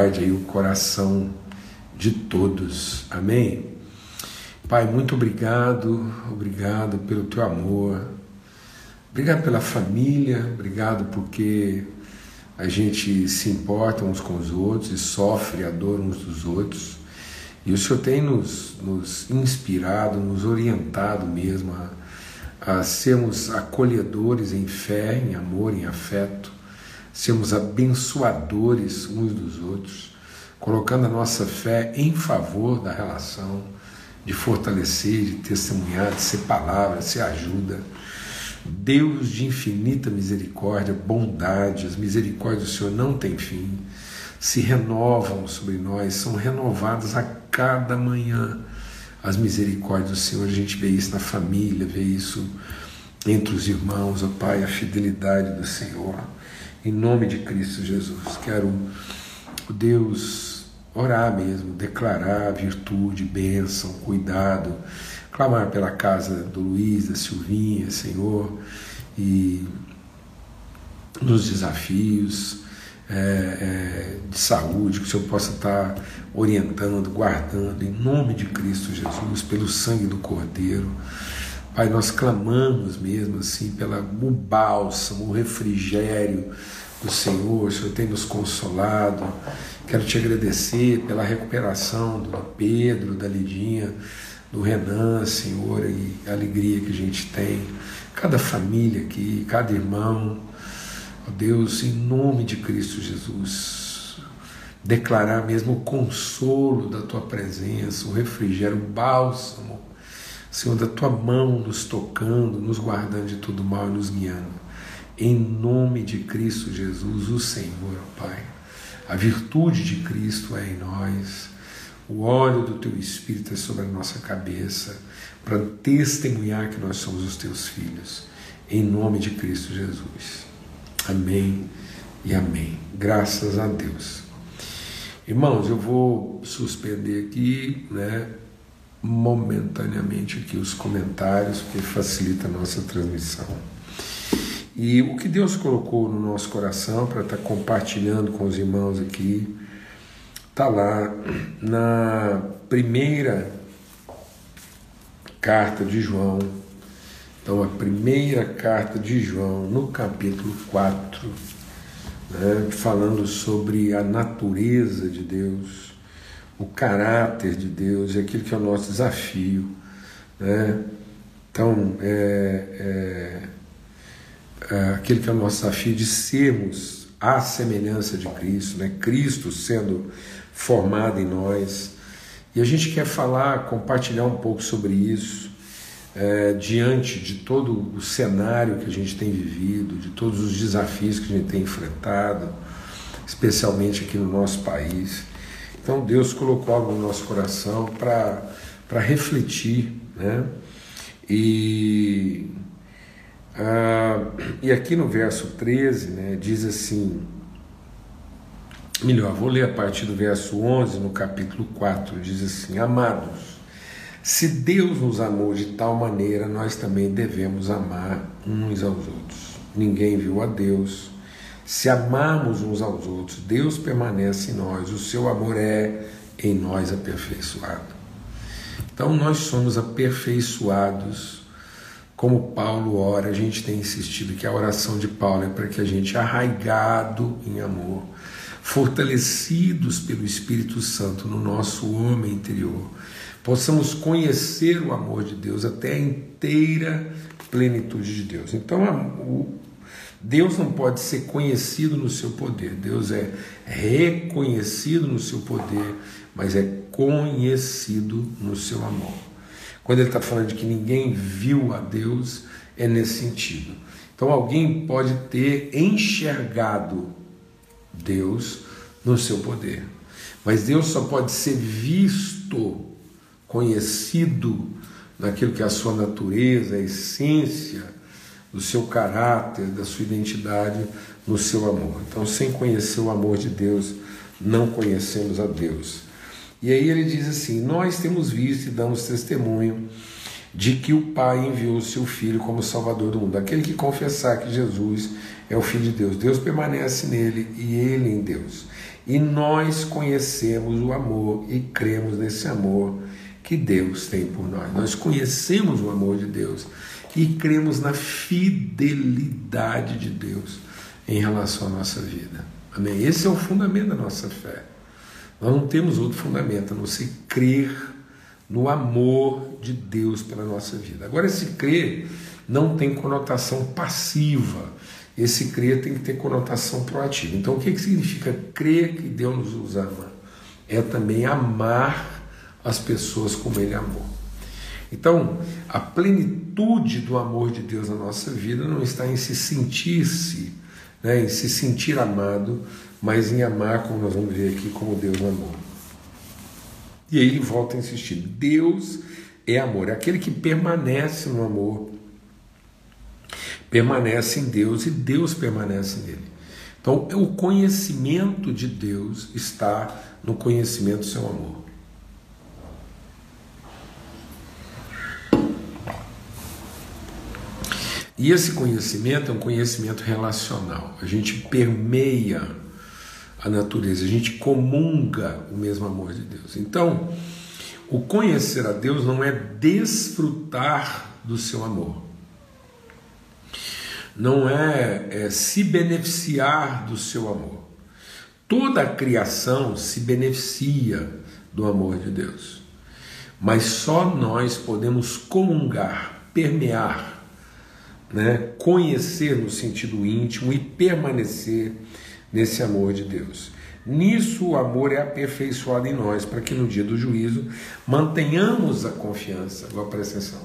arde aí o coração de todos. Amém? Pai, muito obrigado, obrigado pelo teu amor, obrigado pela família, obrigado porque a gente se importa uns com os outros e sofre a dor uns dos outros. E o Senhor tem nos, nos inspirado, nos orientado mesmo a, a sermos acolhedores em fé, em amor, em afeto, sermos abençoadores uns dos outros, colocando a nossa fé em favor da relação, de fortalecer, de testemunhar, de ser palavra, de ser ajuda. Deus de infinita misericórdia, bondade, as misericórdias do Senhor não têm fim, se renovam sobre nós, são renovadas a cada manhã. As misericórdias do Senhor, a gente vê isso na família, vê isso entre os irmãos, ó Pai, a fidelidade do Senhor. Em nome de Cristo Jesus, quero, Deus, orar mesmo, declarar virtude, bênção, cuidado, clamar pela casa do Luiz, da Silvinha, Senhor, e nos desafios é, é, de saúde, que o Senhor possa estar orientando, guardando, em nome de Cristo Jesus, pelo sangue do Cordeiro. Pai, nós clamamos mesmo assim pela, o bálsamo, o refrigério do Senhor, o Senhor tem nos consolado. Quero te agradecer pela recuperação do Pedro, da Lidinha, do Renan, Senhor, e a alegria que a gente tem. Cada família aqui, cada irmão. Ó Deus, em nome de Cristo Jesus, declarar mesmo o consolo da tua presença, o refrigério, o bálsamo Senhor, da tua mão nos tocando, nos guardando de todo mal e nos guiando. Em nome de Cristo Jesus, o Senhor, Pai. A virtude de Cristo é em nós, o óleo do teu Espírito é sobre a nossa cabeça, para testemunhar que nós somos os teus filhos. Em nome de Cristo Jesus. Amém e amém. Graças a Deus. Irmãos, eu vou suspender aqui, né? Momentaneamente aqui os comentários, porque facilita a nossa transmissão. E o que Deus colocou no nosso coração para estar tá compartilhando com os irmãos aqui, está lá na primeira carta de João. Então, a primeira carta de João, no capítulo 4, né, falando sobre a natureza de Deus o caráter de Deus, é aquilo que é o nosso desafio. Né? Então, é, é, é aquele que é o nosso desafio de sermos a semelhança de Cristo, né? Cristo sendo formado em nós. E a gente quer falar, compartilhar um pouco sobre isso, é, diante de todo o cenário que a gente tem vivido, de todos os desafios que a gente tem enfrentado, especialmente aqui no nosso país. Então Deus colocou algo no nosso coração para refletir, né? E, ah, e aqui no verso 13, né, diz assim, melhor, vou ler a partir do verso 11, no capítulo 4, diz assim: Amados, se Deus nos amou de tal maneira, nós também devemos amar uns aos outros. Ninguém viu a Deus se amarmos uns aos outros, Deus permanece em nós, o seu amor é em nós aperfeiçoado. Então nós somos aperfeiçoados, como Paulo ora, a gente tem insistido que a oração de Paulo é para que a gente, arraigado em amor, fortalecidos pelo Espírito Santo no nosso homem interior, possamos conhecer o amor de Deus até a inteira plenitude de Deus. Então, o, Deus não pode ser conhecido no seu poder, Deus é reconhecido no seu poder, mas é conhecido no seu amor. Quando ele está falando de que ninguém viu a Deus, é nesse sentido. Então alguém pode ter enxergado Deus no seu poder, mas Deus só pode ser visto, conhecido naquilo que é a sua natureza, a essência do seu caráter, da sua identidade no seu amor. Então, sem conhecer o amor de Deus, não conhecemos a Deus. E aí ele diz assim: Nós temos visto e damos testemunho de que o Pai enviou o seu Filho como Salvador do mundo. Aquele que confessar que Jesus é o Filho de Deus, Deus permanece nele e ele em Deus. E nós conhecemos o amor e cremos nesse amor que Deus tem por nós. Nós conhecemos o amor de Deus e cremos na fidelidade de Deus em relação à nossa vida. Amém? Esse é o fundamento da nossa fé. Nós não temos outro fundamento a não ser crer no amor de Deus pela nossa vida. Agora, esse crer não tem conotação passiva, esse crer tem que ter conotação proativa. Então, o que, que significa crer que Deus nos ama? É também amar as pessoas como Ele amou. Então, a plenitude do amor de Deus na nossa vida não está em se sentir-se, né, em se sentir amado, mas em amar, como nós vamos ver aqui, como Deus amou. E aí ele volta a insistir: Deus é amor, é aquele que permanece no amor, permanece em Deus e Deus permanece nele. Então, o conhecimento de Deus está no conhecimento do seu amor. E esse conhecimento é um conhecimento relacional. A gente permeia a natureza, a gente comunga o mesmo amor de Deus. Então, o conhecer a Deus não é desfrutar do seu amor, não é, é se beneficiar do seu amor. Toda a criação se beneficia do amor de Deus, mas só nós podemos comungar, permear, né? conhecer no sentido íntimo e permanecer nesse amor de Deus. Nisso o amor é aperfeiçoado em nós, para que no dia do juízo mantenhamos a confiança. Agora presta atenção.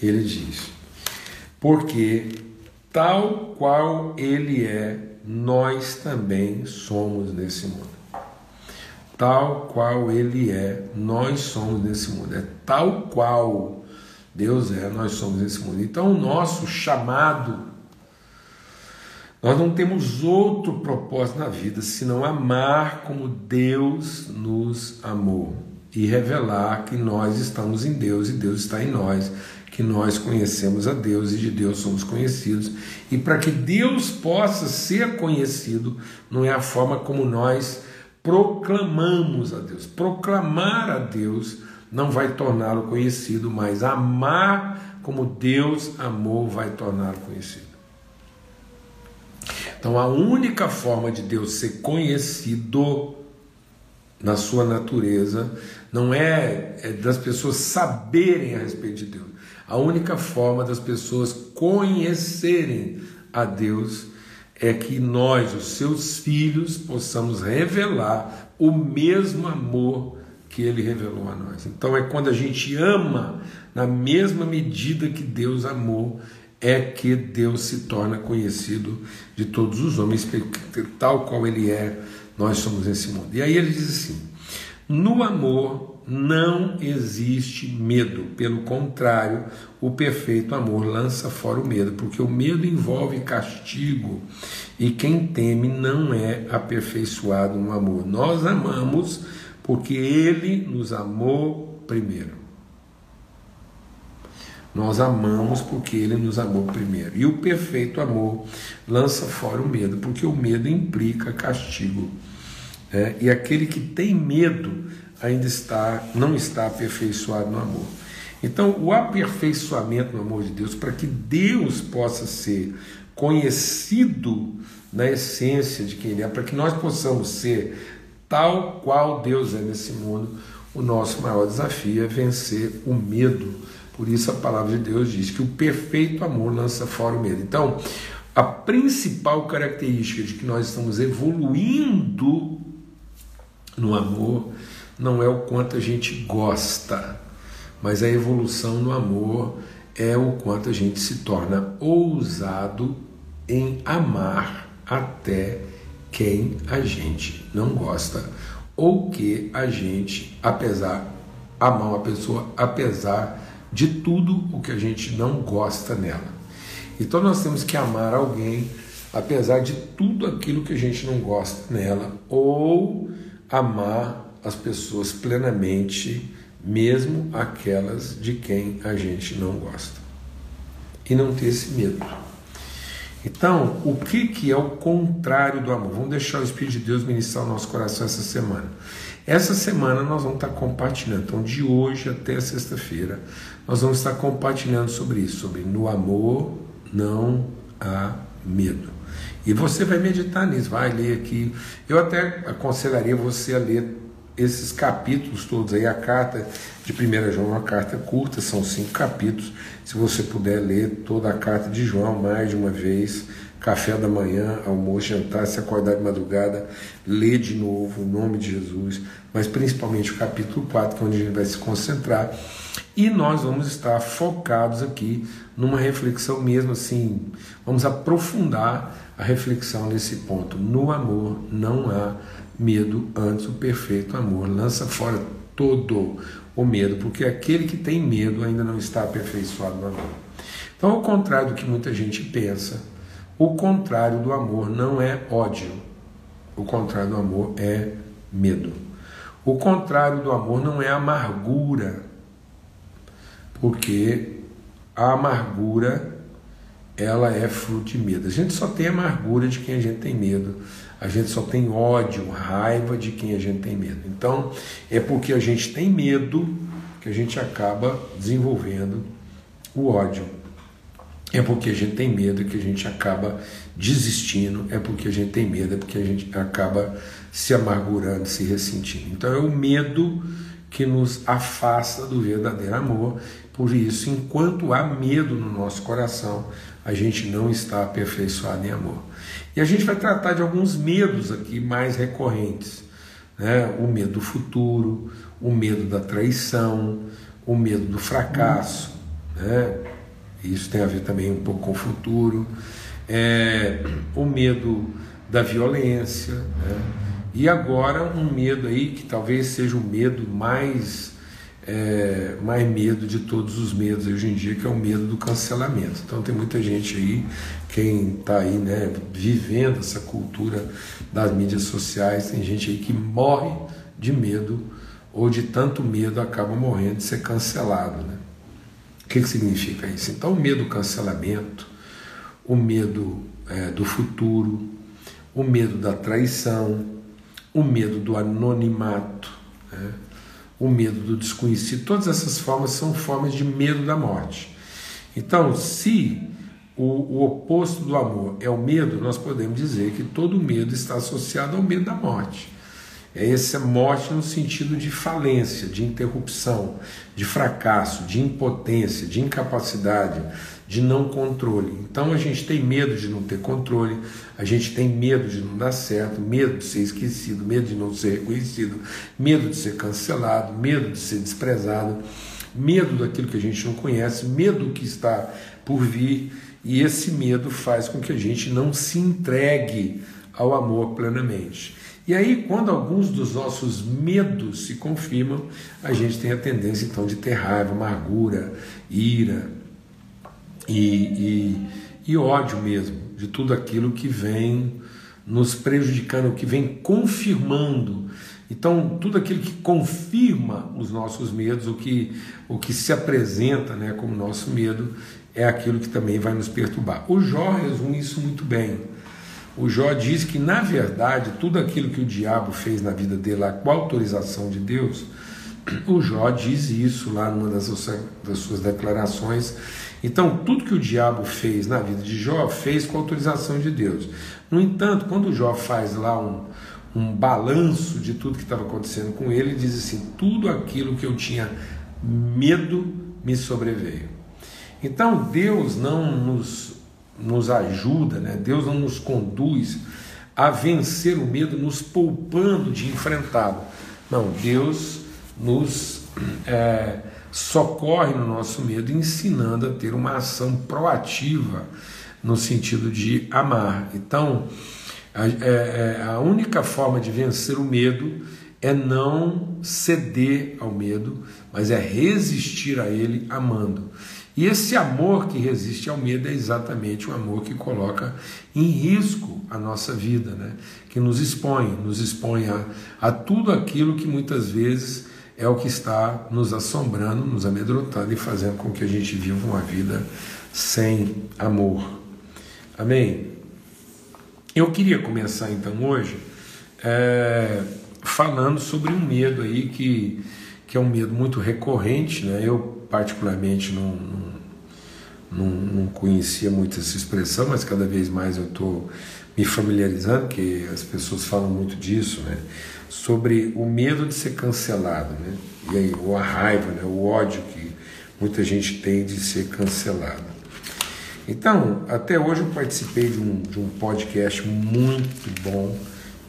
Ele diz: Porque tal qual ele é, nós também somos nesse mundo. Tal qual ele é, nós somos nesse mundo. É tal qual Deus é, nós somos nesse mundo. Então, o nosso chamado nós não temos outro propósito na vida senão amar como Deus nos amou e revelar que nós estamos em Deus e Deus está em nós, que nós conhecemos a Deus e de Deus somos conhecidos. E para que Deus possa ser conhecido, não é a forma como nós proclamamos a Deus. Proclamar a Deus não vai torná-lo conhecido, mas amar como Deus amou vai torná-lo conhecido. Então, a única forma de Deus ser conhecido na sua natureza não é, é das pessoas saberem a respeito de Deus. A única forma das pessoas conhecerem a Deus é que nós, os seus filhos, possamos revelar o mesmo amor que ele revelou a nós. Então é quando a gente ama na mesma medida que Deus amou é que Deus se torna conhecido de todos os homens, tal qual Ele é, nós somos nesse mundo. E aí ele diz assim: no amor não existe medo, pelo contrário, o perfeito amor lança fora o medo, porque o medo envolve castigo e quem teme não é aperfeiçoado no amor. Nós amamos porque Ele nos amou primeiro. Nós amamos porque Ele nos amou primeiro. E o perfeito amor lança fora o medo, porque o medo implica castigo. Né? E aquele que tem medo ainda está, não está aperfeiçoado no amor. Então, o aperfeiçoamento no amor de Deus, para que Deus possa ser conhecido na essência de quem Ele é, para que nós possamos ser tal qual Deus é nesse mundo, o nosso maior desafio é vencer o medo por isso a palavra de Deus diz que o perfeito amor lança fora o medo. Então, a principal característica de que nós estamos evoluindo no amor não é o quanto a gente gosta, mas a evolução no amor é o quanto a gente se torna ousado em amar até quem a gente não gosta ou que a gente, apesar amar uma pessoa apesar de tudo o que a gente não gosta nela. Então nós temos que amar alguém apesar de tudo aquilo que a gente não gosta nela, ou amar as pessoas plenamente, mesmo aquelas de quem a gente não gosta. E não ter esse medo. Então, o que, que é o contrário do amor? Vamos deixar o Espírito de Deus ministrar o nosso coração essa semana. Essa semana nós vamos estar compartilhando, então de hoje até sexta-feira, nós vamos estar compartilhando sobre isso, sobre no amor não há medo. E você vai meditar nisso, vai ler aqui. Eu até aconselharia você a ler esses capítulos todos aí, a carta de 1 João é uma carta curta, são cinco capítulos. Se você puder ler toda a carta de João mais de uma vez, café da manhã, almoço, jantar, se acordar de madrugada, lê de novo o nome de Jesus, mas principalmente o capítulo 4, que é onde a gente vai se concentrar. E nós vamos estar focados aqui numa reflexão mesmo assim, vamos aprofundar a reflexão nesse ponto. No amor não há medo, antes o perfeito amor lança fora todo o medo, porque aquele que tem medo ainda não está aperfeiçoado no amor. Então, ao contrário do que muita gente pensa, o contrário do amor não é ódio. O contrário do amor é medo. O contrário do amor não é amargura, porque a amargura ela é fruto de medo. A gente só tem amargura de quem a gente tem medo. A gente só tem ódio, raiva de quem a gente tem medo. Então, é porque a gente tem medo que a gente acaba desenvolvendo o ódio. É porque a gente tem medo que a gente acaba desistindo, é porque a gente tem medo, é porque a gente acaba se amargurando, se ressentindo. Então é o medo que nos afasta do verdadeiro amor. Por isso, enquanto há medo no nosso coração, a gente não está aperfeiçoado em amor. E a gente vai tratar de alguns medos aqui mais recorrentes. Né? O medo do futuro, o medo da traição, o medo do fracasso. Né? Isso tem a ver também um pouco com o futuro. É, o medo da violência. Né? E agora um medo aí que talvez seja o medo mais é, mais medo de todos os medos hoje em dia, que é o medo do cancelamento. Então tem muita gente aí, quem está aí né, vivendo essa cultura das mídias sociais, tem gente aí que morre de medo ou de tanto medo acaba morrendo de ser cancelado. Né? O que, que significa isso? Então o medo do cancelamento, o medo é, do futuro, o medo da traição, o medo do anonimato, né? O medo do desconhecido, todas essas formas são formas de medo da morte. Então, se o, o, oposto do amor é o medo, nós podemos dizer que todo medo está associado ao medo da morte. É essa morte no sentido de falência, de interrupção, de fracasso, de impotência, de incapacidade, de não controle. Então a gente tem medo de não ter controle, a gente tem medo de não dar certo, medo de ser esquecido, medo de não ser reconhecido, medo de ser cancelado, medo de ser desprezado, medo daquilo que a gente não conhece, medo do que está por vir, e esse medo faz com que a gente não se entregue ao amor plenamente. E aí, quando alguns dos nossos medos se confirmam, a gente tem a tendência então de ter raiva, amargura, ira, e, e, e ódio mesmo de tudo aquilo que vem nos prejudicando, que vem confirmando. Então, tudo aquilo que confirma os nossos medos, o que, o que se apresenta né, como nosso medo, é aquilo que também vai nos perturbar. O Jó resume isso muito bem. O Jó diz que, na verdade, tudo aquilo que o diabo fez na vida dele, com a autorização de Deus, o Jó diz isso lá numa das suas, das suas declarações então, tudo que o diabo fez na vida de Jó, fez com a autorização de Deus. No entanto, quando Jó faz lá um, um balanço de tudo que estava acontecendo com ele, ele diz assim: tudo aquilo que eu tinha medo me sobreveio. Então, Deus não nos, nos ajuda, né? Deus não nos conduz a vencer o medo, nos poupando de enfrentá-lo. Não, Deus nos. É, socorre no nosso medo, ensinando a ter uma ação proativa no sentido de amar. Então, a, é, é, a única forma de vencer o medo é não ceder ao medo, mas é resistir a ele amando. E esse amor que resiste ao medo é exatamente o amor que coloca em risco a nossa vida, né? que nos expõe, nos expõe a, a tudo aquilo que muitas vezes é o que está nos assombrando, nos amedrontando e fazendo com que a gente viva uma vida sem amor. Amém? Eu queria começar então hoje é, falando sobre um medo aí que, que é um medo muito recorrente, né? Eu particularmente não, não, não, não conhecia muito essa expressão, mas cada vez mais eu estou me familiarizando, que as pessoas falam muito disso, né? sobre o medo de ser cancelado, né? e aí, ou a raiva, né? o ódio que muita gente tem de ser cancelado. Então, até hoje eu participei de um, de um podcast muito bom,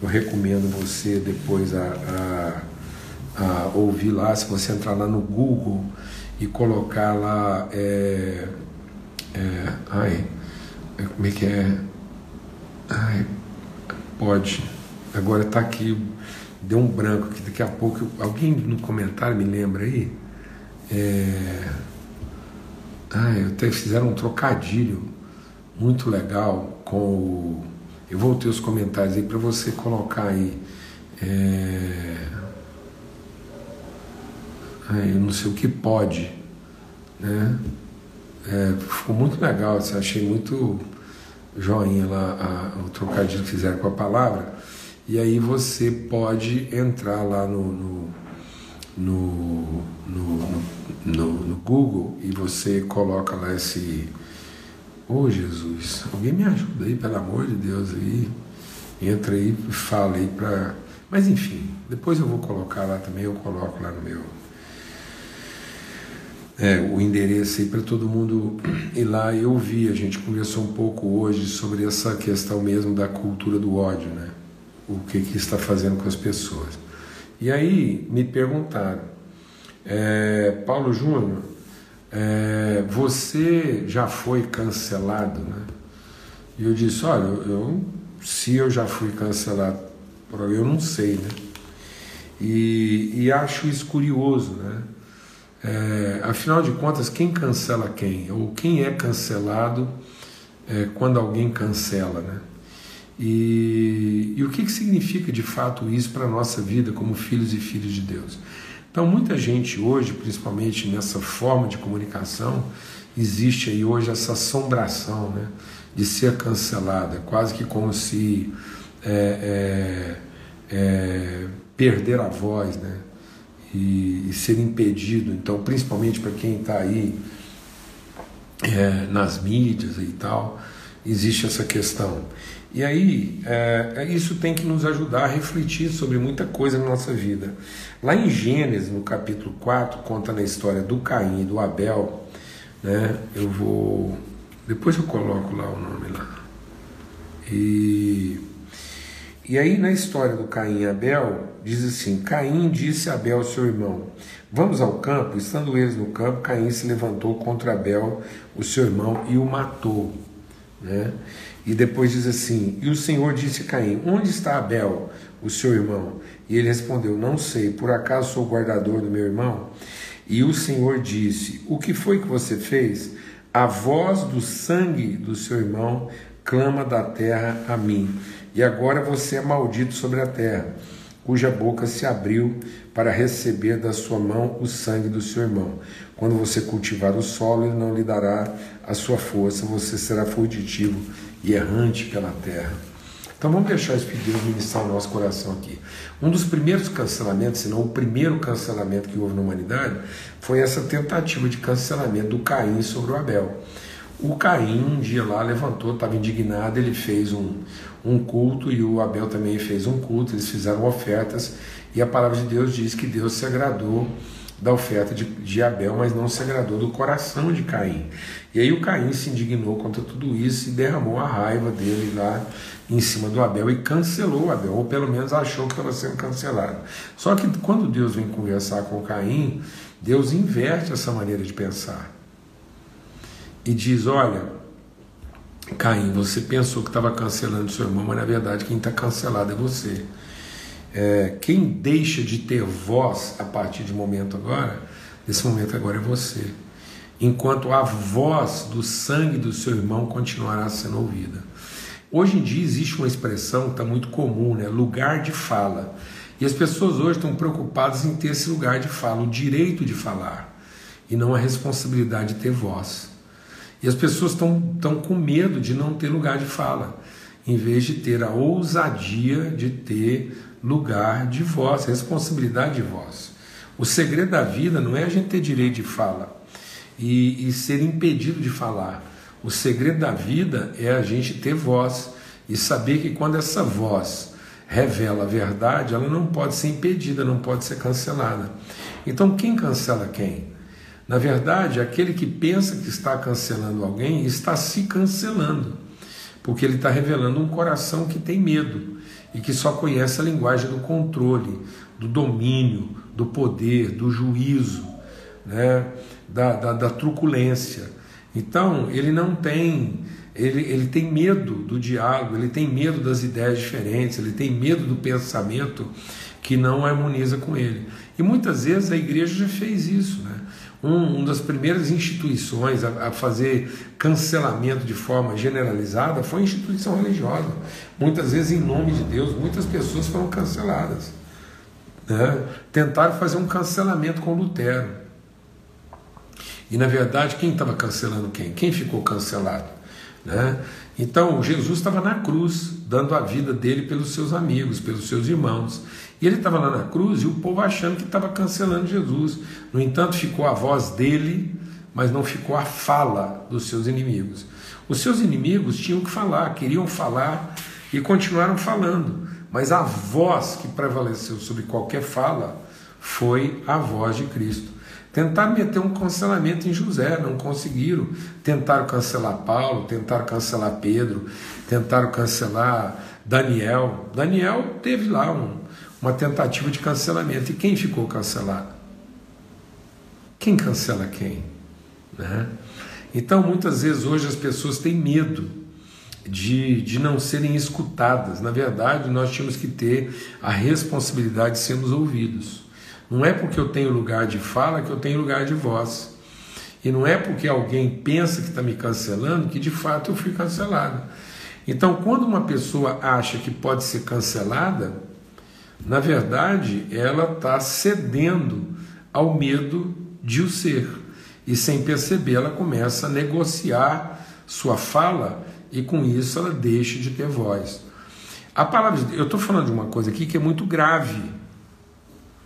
eu recomendo você depois a, a, a ouvir lá, se você entrar lá no Google e colocar lá, é, é, ai, como é que é? Ai, pode. Agora está aqui, deu um branco aqui. Daqui a pouco, alguém no comentário me lembra aí? É... Ai, até fizeram um trocadilho muito legal com o. Eu vou ter os comentários aí para você colocar aí. É... Ai, eu não sei o que pode, né? É, ficou muito legal, assim, achei muito joinha lá, a, o trocadilho que fizeram com a palavra, e aí você pode entrar lá no, no, no, no, no, no Google e você coloca lá esse. Ô oh, Jesus, alguém me ajuda aí, pelo amor de Deus, aí. Entra aí e fala aí para. Mas enfim, depois eu vou colocar lá também, eu coloco lá no meu é, o endereço aí para todo mundo ir lá e ouvir. A gente conversou um pouco hoje sobre essa questão mesmo da cultura do ódio, né? O que, que está fazendo com as pessoas. E aí me perguntaram, é, Paulo Júnior, é, você já foi cancelado, né? E eu disse, olha, eu, se eu já fui cancelado, eu não sei, né? E, e acho isso curioso, né? É, afinal de contas, quem cancela quem? Ou quem é cancelado é, quando alguém cancela, né? E, e o que, que significa de fato isso para a nossa vida como filhos e filhas de Deus? Então, muita gente hoje, principalmente nessa forma de comunicação, existe aí hoje essa assombração né, de ser cancelada, quase que como se é, é, é perder a voz, né? E, e ser impedido. Então, principalmente para quem está aí é, nas mídias e tal, existe essa questão. E aí, é, é, isso tem que nos ajudar a refletir sobre muita coisa na nossa vida. Lá em Gênesis, no capítulo 4, conta na história do Caim e do Abel. Né? Eu vou. Depois eu coloco lá o nome lá. E e aí na história do Caim e Abel, diz assim: Caim disse a Abel, seu irmão: Vamos ao campo. Estando eles no campo, Caim se levantou contra Abel, o seu irmão, e o matou. Né? E depois diz assim: E o Senhor disse a Caim: Onde está Abel, o seu irmão? E ele respondeu: Não sei, por acaso sou guardador do meu irmão? E o Senhor disse: O que foi que você fez? A voz do sangue do seu irmão clama da terra a mim e agora você é maldito sobre a terra, cuja boca se abriu para receber da sua mão o sangue do seu irmão. Quando você cultivar o solo, ele não lhe dará a sua força, você será fugitivo e errante pela terra. Então vamos deixar esse pedido ministrar o nosso coração aqui. Um dos primeiros cancelamentos, se não o primeiro cancelamento que houve na humanidade, foi essa tentativa de cancelamento do Caim sobre o Abel. O Caim um dia lá levantou, estava indignado, ele fez um, um culto e o Abel também fez um culto, eles fizeram ofertas e a palavra de Deus diz que Deus se agradou da oferta de, de Abel, mas não se agradou do coração de Caim. E aí o Caim se indignou contra tudo isso e derramou a raiva dele lá em cima do Abel e cancelou Abel, ou pelo menos achou que estava sendo cancelado. Só que quando Deus vem conversar com Caim, Deus inverte essa maneira de pensar e diz: Olha, Caim, você pensou que estava cancelando seu irmão, mas na verdade quem está cancelado é você. É, quem deixa de ter voz a partir de momento agora, nesse momento agora é você. Enquanto a voz do sangue do seu irmão continuará sendo ouvida. Hoje em dia existe uma expressão que está muito comum, né? lugar de fala. E as pessoas hoje estão preocupadas em ter esse lugar de fala, o direito de falar, e não a responsabilidade de ter voz. E as pessoas estão, com medo de não ter lugar de fala, em vez de ter a ousadia de ter lugar de voz, responsabilidade de voz. O segredo da vida não é a gente ter direito de fala e, e ser impedido de falar. O segredo da vida é a gente ter voz e saber que quando essa voz revela a verdade, ela não pode ser impedida, não pode ser cancelada. Então, quem cancela quem? Na verdade, aquele que pensa que está cancelando alguém está se cancelando, porque ele está revelando um coração que tem medo e que só conhece a linguagem do controle, do domínio, do poder, do juízo, né? da, da, da truculência. Então, ele não tem ele, ele tem medo do diálogo, ele tem medo das ideias diferentes, ele tem medo do pensamento que não harmoniza com ele. E muitas vezes a igreja já fez isso. Né? Um, uma das primeiras instituições a, a, fazer cancelamento de forma generalizada foi a instituição religiosa. Muitas vezes, em nome de Deus, muitas pessoas foram canceladas. Né? Tentaram fazer um cancelamento com Lutero. E na verdade, quem estava cancelando quem? Quem ficou cancelado? Né? Então, Jesus estava na cruz, dando a vida dele pelos seus amigos, pelos seus irmãos. E ele estava lá na cruz e o povo achando que estava cancelando Jesus. No entanto, ficou a voz dele, mas não ficou a fala dos seus inimigos. Os seus inimigos tinham que falar, queriam falar e continuaram falando, mas a voz que prevaleceu sobre qualquer fala foi a voz de Cristo. Tentaram meter um cancelamento em José, não conseguiram. Tentaram cancelar Paulo, tentaram cancelar Pedro, tentaram cancelar Daniel. Daniel teve lá um, uma tentativa de cancelamento. E quem ficou cancelado? Quem cancela quem? Né? Então, muitas vezes hoje as pessoas têm medo de, de não serem escutadas. Na verdade, nós tínhamos que ter a responsabilidade de sermos ouvidos. Não é porque eu tenho lugar de fala que eu tenho lugar de voz. E não é porque alguém pensa que está me cancelando que de fato eu fui cancelado. Então, quando uma pessoa acha que pode ser cancelada, na verdade ela está cedendo ao medo de o ser. E sem perceber, ela começa a negociar sua fala e com isso ela deixa de ter voz. A palavra, eu estou falando de uma coisa aqui que é muito grave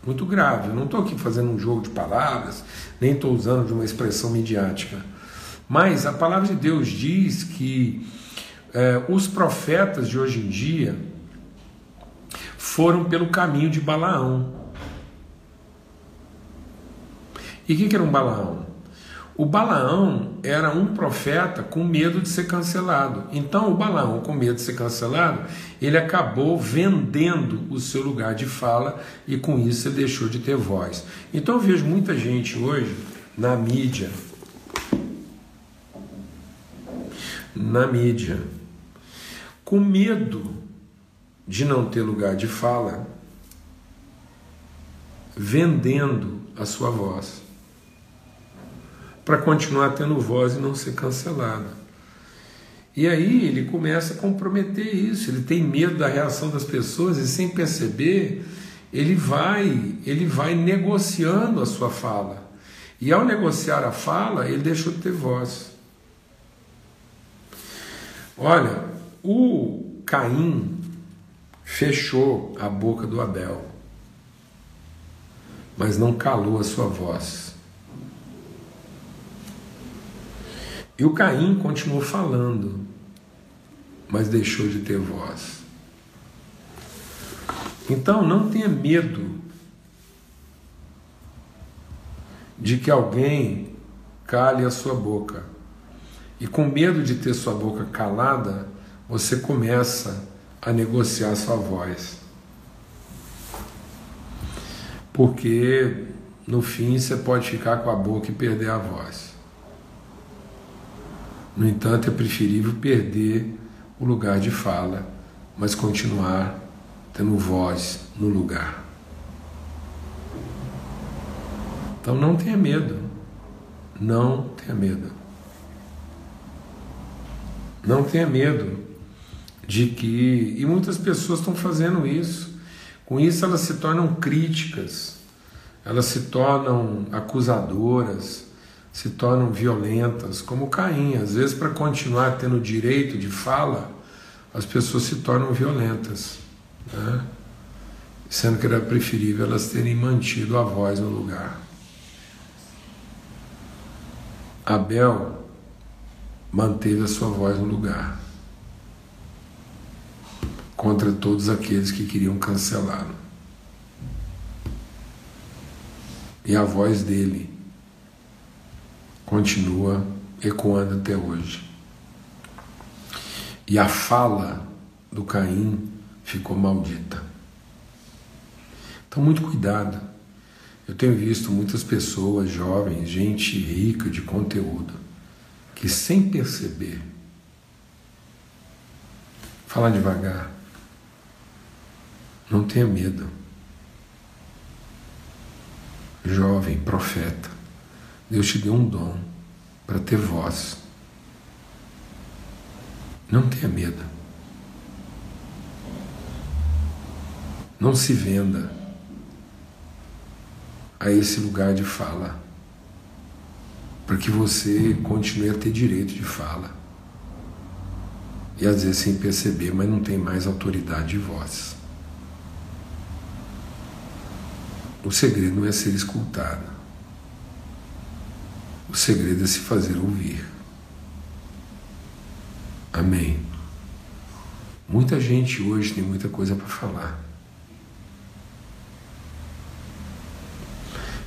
muito grave. Eu não estou aqui fazendo um jogo de palavras, nem estou usando de uma expressão midiática. Mas a palavra de Deus diz que é, os profetas de hoje em dia foram pelo caminho de Balaão. E o que, que era um Balaão? O Balaão era um profeta com medo de ser cancelado. Então, o Balaão, com medo de ser cancelado, ele acabou vendendo o seu lugar de fala e com isso ele deixou de ter voz. Então, eu vejo muita gente hoje na mídia, na mídia, com medo de não ter lugar de fala, vendendo a sua voz para continuar tendo voz e não ser cancelado. E aí ele começa a comprometer isso, ele tem medo da reação das pessoas e sem perceber, ele vai, ele vai negociando a sua fala. E ao negociar a fala, ele deixou de ter voz. Olha, o Caim fechou a boca do Abel, mas não calou a sua voz. E o Caim continuou falando, mas deixou de ter voz. Então não tenha medo de que alguém cale a sua boca. E com medo de ter sua boca calada, você começa a negociar sua voz. Porque no fim você pode ficar com a boca e perder a voz. No entanto, é preferível perder o lugar de fala, mas continuar tendo voz no lugar. Então não tenha medo. Não tenha medo. Não tenha medo de que. E muitas pessoas estão fazendo isso, Com isso, elas se tornam críticas, elas se tornam acusadoras, se tornam violentas, como Caim. Às vezes, para continuar tendo direito de fala, as pessoas se tornam violentas, né? sendo que era preferível elas terem mantido a voz no lugar. Abel manteve a sua voz no lugar contra todos aqueles que queriam cancelá-lo. E a voz dele continua ecoando até hoje. E a fala do Caim ficou maldita. Então, muito cuidado. Eu tenho visto muitas pessoas jovens, gente rica de conteúdo, que sem perceber, fala devagar, não tenha medo. Jovem, profeta, Deus te deu um dom para ter voz. Não tenha medo. Não se venda a esse lugar de fala, para que você continue a ter direito de fala. E às vezes sem perceber, mas não tem mais autoridade de voz. O segredo não é ser escutado. O segredo é se fazer ouvir. Amém. Muita gente hoje tem muita coisa para falar.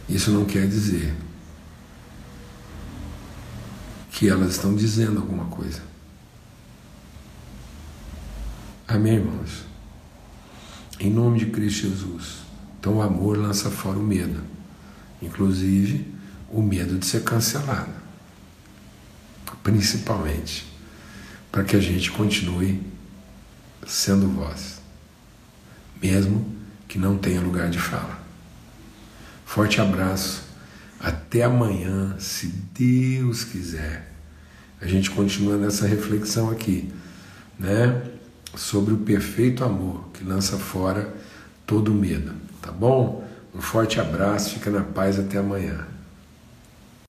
Isso não quer dizer que elas estão dizendo alguma coisa. Amém, irmãos? Em nome de Cristo Jesus. Então o amor lança fora o medo, inclusive o medo de ser cancelado, principalmente para que a gente continue sendo voz, mesmo que não tenha lugar de fala. Forte abraço, até amanhã, se Deus quiser. A gente continua nessa reflexão aqui, né? Sobre o perfeito amor que lança fora todo medo. Tá bom? Um forte abraço, fica na paz até amanhã.